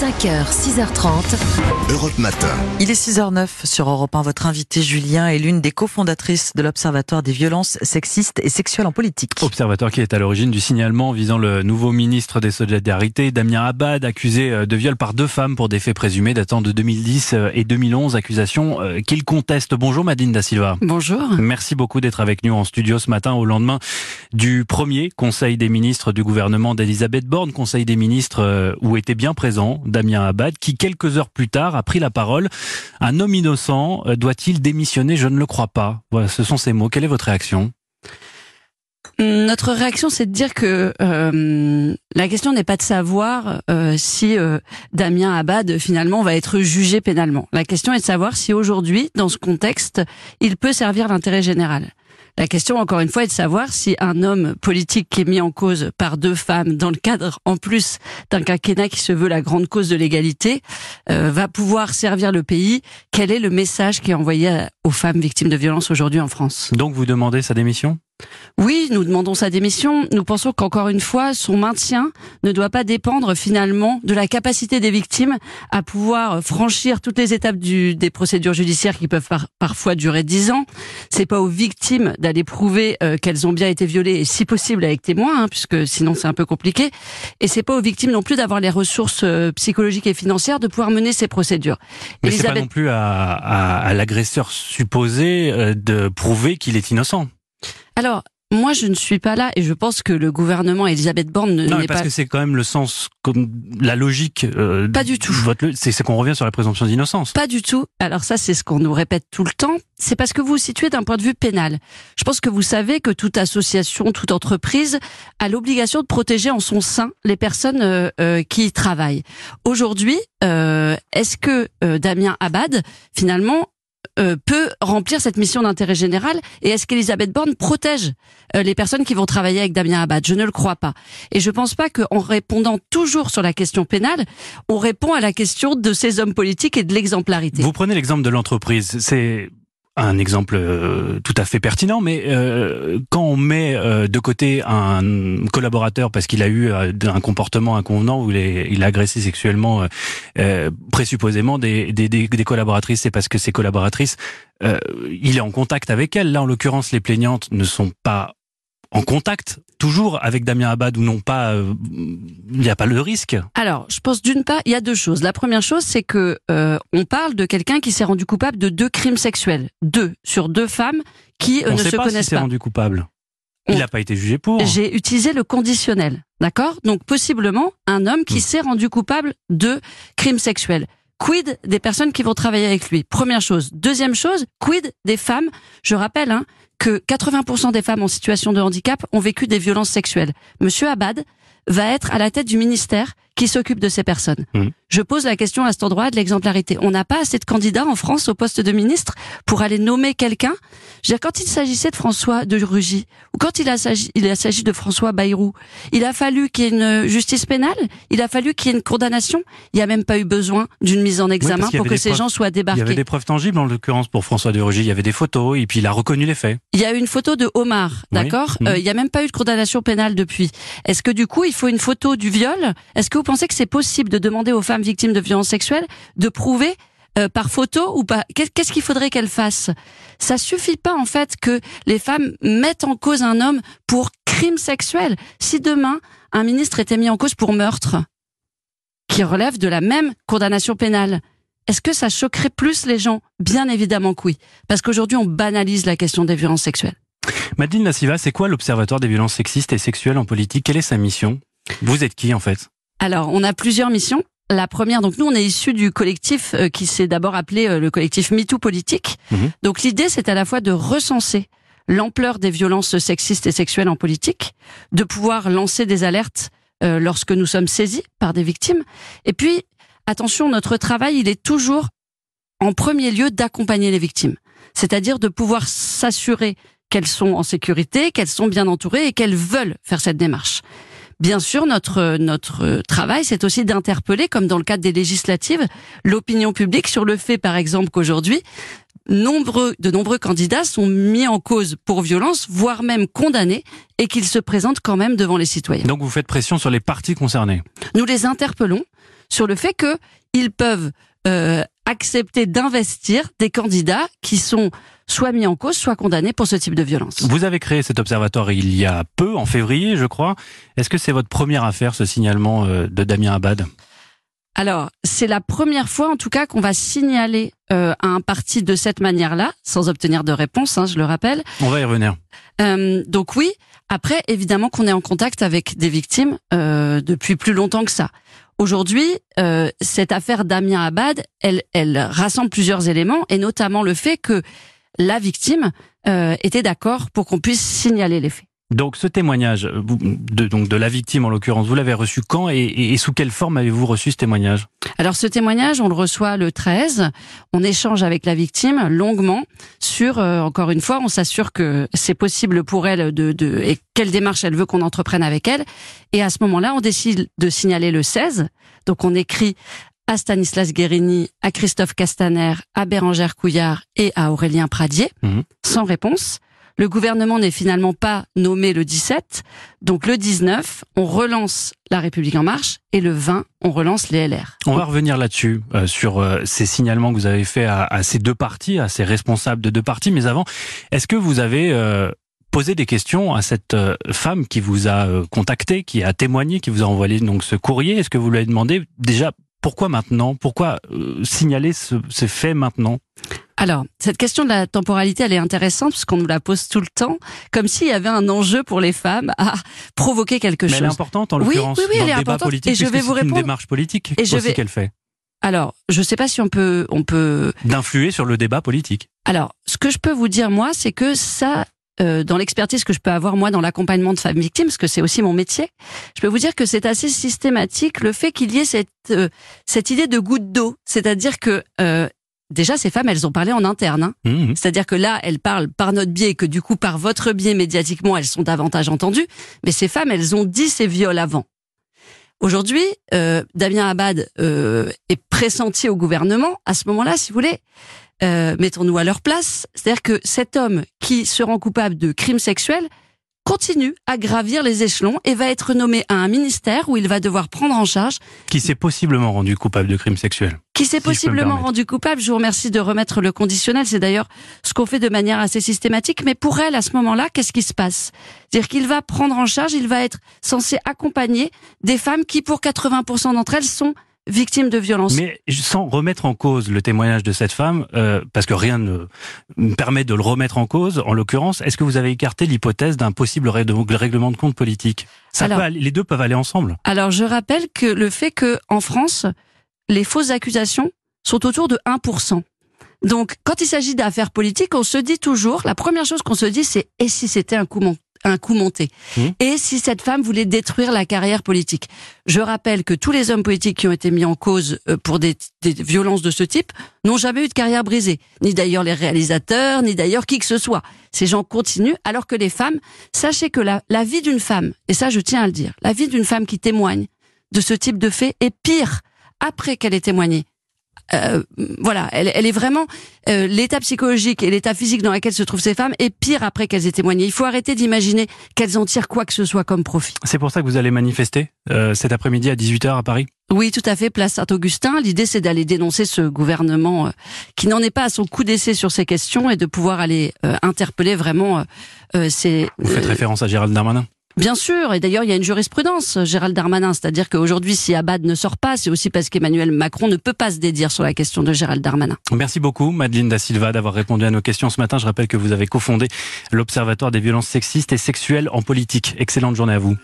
5h, 6h30. Europe Matin. Il est 6h09 sur Europe 1. Votre invité Julien est l'une des cofondatrices de l'Observatoire des violences sexistes et sexuelles en politique. Observatoire qui est à l'origine du signalement visant le nouveau ministre des Solidarités, Damien Abad, accusé euh, de viol par deux femmes pour des faits présumés datant de 2010 euh, et 2011, accusations euh, qu'il conteste. Bonjour Madine Da Silva. Bonjour. Merci beaucoup d'être avec nous en studio ce matin au lendemain du premier Conseil des ministres du gouvernement d'Elisabeth Borne, Conseil des ministres où était bien présent Damien Abad, qui quelques heures plus tard a pris la parole. Un homme innocent euh, doit-il démissionner? Je ne le crois pas. Voilà, ce sont ces mots. Quelle est votre réaction? Notre réaction, c'est de dire que euh, la question n'est pas de savoir euh, si Damien Abad finalement va être jugé pénalement. La question est de savoir si aujourd'hui, dans ce contexte, il peut servir l'intérêt général. La question, encore une fois, est de savoir si un homme politique qui est mis en cause par deux femmes dans le cadre, en plus d'un quinquennat qui se veut la grande cause de l'égalité, euh, va pouvoir servir le pays. Quel est le message qui est envoyé aux femmes victimes de violences aujourd'hui en France? Donc vous demandez sa démission? Oui, nous demandons sa démission. Nous pensons qu'encore une fois, son maintien ne doit pas dépendre finalement de la capacité des victimes à pouvoir franchir toutes les étapes du, des procédures judiciaires qui peuvent parfois durer dix ans. C'est pas aux victimes d'aller prouver euh, qu'elles ont bien été violées et si possible avec témoins, hein, puisque sinon c'est un peu compliqué. Et c'est pas aux victimes non plus d'avoir les ressources euh, psychologiques et financières de pouvoir mener ces procédures. Mais c'est pas non plus à, à l'agresseur supposé euh, de prouver qu'il est innocent. Alors, moi, je ne suis pas là et je pense que le gouvernement Elisabeth Borne ne non, mais parce que c'est quand même le sens, comme la logique. Euh, pas du tout. C'est qu'on revient sur la présomption d'innocence. Pas du tout. Alors ça, c'est ce qu'on nous répète tout le temps. C'est parce que vous vous situez d'un point de vue pénal. Je pense que vous savez que toute association, toute entreprise a l'obligation de protéger en son sein les personnes euh, euh, qui y travaillent. Aujourd'hui, euh, est-ce que Damien Abad, finalement, euh, peut remplir cette mission d'intérêt général Et est-ce qu'Elisabeth Borne protège euh, les personnes qui vont travailler avec Damien Abad? Je ne le crois pas. Et je pense pas qu'en répondant toujours sur la question pénale, on répond à la question de ces hommes politiques et de l'exemplarité. Vous prenez l'exemple de l'entreprise. C'est un exemple euh, tout à fait pertinent, mais euh, quand on met euh, de côté un collaborateur parce qu'il a eu un comportement inconvenant il, il a agressé sexuellement présupposément des, des, des collaboratrices, c'est parce que ces collaboratrices, il est en contact avec elles. Là, en l'occurrence, les plaignantes ne sont pas en contact toujours avec Damien Abad ou non pas euh, Il n'y a pas le risque. Alors, je pense d'une part, il y a deux choses. La première chose, c'est que euh, on parle de quelqu'un qui s'est rendu coupable de deux crimes sexuels, deux sur deux femmes qui euh, ne se pas connaissent s'est rendu coupable. Il n'a pas été jugé pour. J'ai utilisé le conditionnel, d'accord? Donc possiblement un homme qui hmm. s'est rendu coupable de crimes sexuels. Quid des personnes qui vont travailler avec lui? Première chose. Deuxième chose, quid des femmes? Je rappelle hein, que 80% des femmes en situation de handicap ont vécu des violences sexuelles. Monsieur Abad va être à la tête du ministère qui s'occupe de ces personnes. Mmh. Je pose la question à cet endroit de l'exemplarité. On n'a pas assez de candidats en France au poste de ministre pour aller nommer quelqu'un? Quand il s'agissait de François de Rugy ou quand il a s'agi, il a s'agi de François Bayrou, il a fallu qu'il y ait une justice pénale, il a fallu qu'il y ait une condamnation? Il n'y a même pas eu besoin d'une mise en examen pour que ces gens soient débarqués. Il y avait des preuves tangibles en l'occurrence pour François de Rugy. Il y avait des photos et puis il a reconnu les faits. Il y a eu une photo de Omar, d'accord? Mmh. Euh, il n'y a même pas eu de condamnation pénale depuis. Est-ce que du coup il faut une photo du viol? Est-ce que vous pensez que c'est possible de demander aux femmes victimes de violences sexuelles de prouver euh, par photo ou pas? Qu'est-ce qu'il faudrait qu'elles fassent? Ça suffit pas en fait que les femmes mettent en cause un homme pour crime sexuel. Si demain un ministre était mis en cause pour meurtre, qui relève de la même condamnation pénale, est-ce que ça choquerait plus les gens? Bien évidemment que oui, parce qu'aujourd'hui on banalise la question des violences sexuelles. Madeleine Nassiva, c'est quoi l'Observatoire des violences sexistes et sexuelles en politique? Quelle est sa mission? Vous êtes qui en fait? Alors, on a plusieurs missions. La première, donc nous, on est issu du collectif euh, qui s'est d'abord appelé euh, le collectif MeToo Politique. Mhm. Donc l'idée, c'est à la fois de recenser l'ampleur des violences sexistes et sexuelles en politique, de pouvoir lancer des alertes euh, lorsque nous sommes saisis par des victimes. Et puis, attention, notre travail, il est toujours en premier lieu d'accompagner les victimes. C'est-à-dire de pouvoir s'assurer qu'elles sont en sécurité, qu'elles sont bien entourées et qu'elles veulent faire cette démarche. Bien sûr, notre notre travail, c'est aussi d'interpeller, comme dans le cadre des législatives, l'opinion publique sur le fait, par exemple, qu'aujourd'hui, nombreux, de nombreux candidats sont mis en cause pour violence, voire même condamnés, et qu'ils se présentent quand même devant les citoyens. Donc vous faites pression sur les partis concernés Nous les interpellons sur le fait que ils peuvent euh, accepter d'investir des candidats qui sont soit mis en cause, soit condamnés pour ce type de violence. Vous avez créé cet observatoire il y a peu, en février, je crois. Est-ce que c'est votre première affaire, ce signalement euh, de Damien Abad? Alors, c'est la première fois, en tout cas, qu'on va signaler euh, à un parti de cette manière-là, sans obtenir de réponse, hein, je le rappelle. On va y revenir. Euh, donc oui, après, évidemment qu'on est en contact avec des victimes euh, depuis plus longtemps que ça. Aujourd'hui, euh, cette affaire Damien Abad, elle, elle rassemble plusieurs éléments, et notamment le fait que la victime euh, était d'accord pour qu'on puisse signaler les faits. Donc ce témoignage de, donc de la victime en l'occurrence, vous l'avez reçu quand et, sous quelle forme avez-vous reçu ce témoignage? Alors ce témoignage, on le reçoit le 13. On échange avec la victime longuement sur, euh, encore une fois, on s'assure que c'est possible pour elle de, de et quelle démarche elle veut qu'on entreprenne avec elle. Et à ce moment-là, on décide de signaler le 16. Donc on écrit à Stanislas Guérini, à Christophe Castaner, à Bérangère Couillard et à Aurélien Pradier, mmh. sans réponse. Le gouvernement n'est finalement pas nommé le 17, donc le 19, on relance La République en marche et le 20, on relance les LR. On va revenir là-dessus, euh, sur euh, ces signalements que vous avez faits à, ces deux partis, à ces responsables de deux partis. Mais avant, est-ce que vous avez euh, posé des questions à cette femme qui vous a contacté, qui a témoigné, qui vous a envoyé donc ce courrier? Est-ce que vous lui avez demandé déjà pourquoi maintenant? Pourquoi signaler ce, ce fait maintenant? Alors, cette question de la temporalité, elle est intéressante parce qu'on nous la pose tout le temps, comme s'il y avait un enjeu pour les femmes à provoquer quelque chose. Mais elle est importante en l'occurrence oui, oui, dans le débat politique, et je vais vous répondre. une démarche politique et je aussi qu'elle fait. Alors, je ne sais pas si on peut, on peut d'influer sur le débat politique. Alors, ce que je peux vous dire moi, c'est que ça, euh, dans l'expertise que je peux avoir moi dans l'accompagnement de femmes victimes, parce que c'est aussi mon métier, je peux vous dire que c'est assez systématique le fait qu'il y ait cette euh, cette idée de goutte d'eau, c'est-à-dire que euh, déjà ces femmes, elles ont parlé en interne. Hein. Mmh, mmh. C'est-à-dire que là, elles parlent par notre biais, que du coup, par votre biais médiatiquement, elles sont davantage entendues. Mais ces femmes, elles ont dit ces viols avant. Aujourd'hui, euh, Damien Abad euh, est pressenti au gouvernement. À ce moment-là, si vous voulez, euh, mettons-nous à leur place. C'est-à-dire que cet homme qui se rend coupable de crimes sexuels, continue à gravir les échelons et va être nommé à un ministère où il va devoir prendre en charge. Qui s'est possiblement rendu coupable de crimes sexuels. Qui s'est possiblement rendu coupable. Je vous remercie de remettre le conditionnel. C'est d'ailleurs ce qu'on fait de manière assez systématique. Mais pour elle, à ce moment-là, qu'est-ce qui se passe? C'est-à-dire qu'il va prendre en charge, il va être censé accompagner des femmes qui, pour 80% d'entre elles, sont victime de violence. Mais sans remettre en cause le témoignage de cette femme, euh, parce que rien ne permet de le remettre en cause, en l'occurrence, est-ce que vous avez écarté l'hypothèse d'un possible règlement de compte politique? Ça Les deux peuvent aller ensemble. Alors je rappelle que le fait que en France, les fausses accusations sont autour de 1%. Donc, quand il s'agit d'affaires politiques, on se dit toujours, la première chose qu'on se dit, c'est et si c'était un coup un coup monté. Mmh. Et si cette femme voulait détruire la carrière politique. Je rappelle que tous les hommes politiques qui ont été mis en cause euh, pour des, violences de ce type n'ont jamais eu de carrière brisée. Ni d'ailleurs les réalisateurs, ni d'ailleurs qui que ce soit. Ces gens continuent, alors que les femmes, sachez que la, la vie d'une femme, et ça je tiens à le dire, la vie d'une femme qui témoigne de ce type de fait est pire après qu'elle ait témoigné euh, voilà, elle, elle, est vraiment euh, l'état psychologique et l'état physique dans lequel se trouvent ces femmes est pire après qu'elles aient témoigné. Il faut arrêter d'imaginer qu'elles en tirent quoi que ce soit comme profit. C'est pour ça que vous allez manifester euh, cet après-midi à 18h à Paris? Oui, tout à fait, place Saint-Augustin. L'idée, c'est d'aller dénoncer ce gouvernement qui n'en est pas à son coup d'essai sur ces questions et de pouvoir aller interpeller vraiment ces... Vous faites référence à Gérald Darmanin? Bien sûr, et d'ailleurs il y a une jurisprudence, Gérald Darmanin, c'est-à-dire qu'aujourd'hui si Abad ne sort pas, c'est aussi parce qu'Emmanuel Macron ne peut pas se dédire sur la question de Gérald Darmanin. Merci beaucoup Madeleine Da Silva d'avoir répondu à nos questions ce matin. Je rappelle que vous avez cofondé l'Observatoire des violences sexistes et sexuelles en politique. Excellente journée à vous.